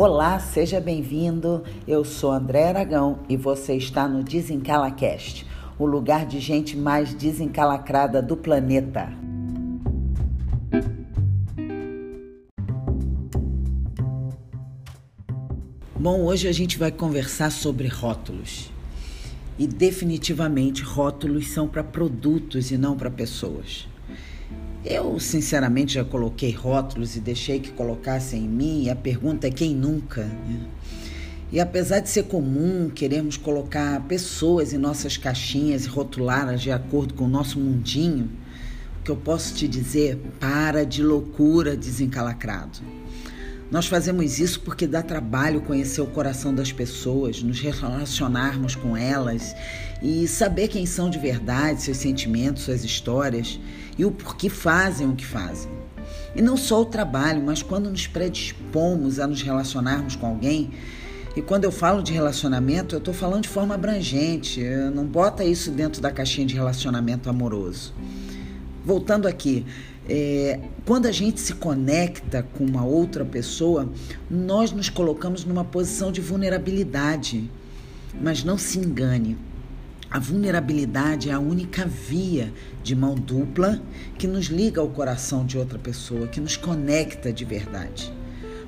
Olá, seja bem-vindo. Eu sou André Aragão e você está no Desencalacast, o lugar de gente mais desencalacrada do planeta. Bom, hoje a gente vai conversar sobre rótulos. E definitivamente rótulos são para produtos e não para pessoas. Eu, sinceramente, já coloquei rótulos e deixei que colocassem em mim, e a pergunta é quem nunca? Né? E apesar de ser comum queremos colocar pessoas em nossas caixinhas e rotulá-las de acordo com o nosso mundinho, o que eu posso te dizer, para de loucura desencalacrado. Nós fazemos isso porque dá trabalho conhecer o coração das pessoas, nos relacionarmos com elas e saber quem são de verdade, seus sentimentos, suas histórias e o porquê fazem o que fazem. E não só o trabalho, mas quando nos predispomos a nos relacionarmos com alguém, e quando eu falo de relacionamento, eu estou falando de forma abrangente, não bota isso dentro da caixinha de relacionamento amoroso. Voltando aqui, é, quando a gente se conecta com uma outra pessoa, nós nos colocamos numa posição de vulnerabilidade. Mas não se engane, a vulnerabilidade é a única via de mão dupla que nos liga ao coração de outra pessoa, que nos conecta de verdade.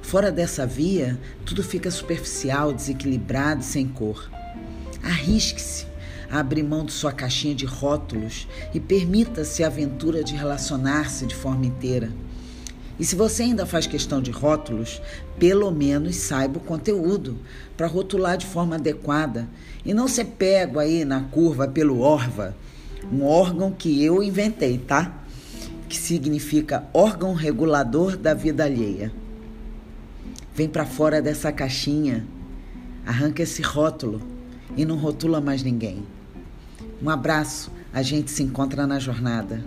Fora dessa via, tudo fica superficial, desequilibrado sem cor. Arrisque-se a abrir mão de sua caixinha de rótulos e permita-se a aventura de relacionar-se de forma inteira. E se você ainda faz questão de rótulos, pelo menos saiba o conteúdo para rotular de forma adequada e não ser pego aí na curva pelo ORVA, um órgão que eu inventei, tá? Que significa órgão regulador da vida alheia. Vem para fora dessa caixinha, arranca esse rótulo e não rotula mais ninguém. Um abraço, a gente se encontra na jornada.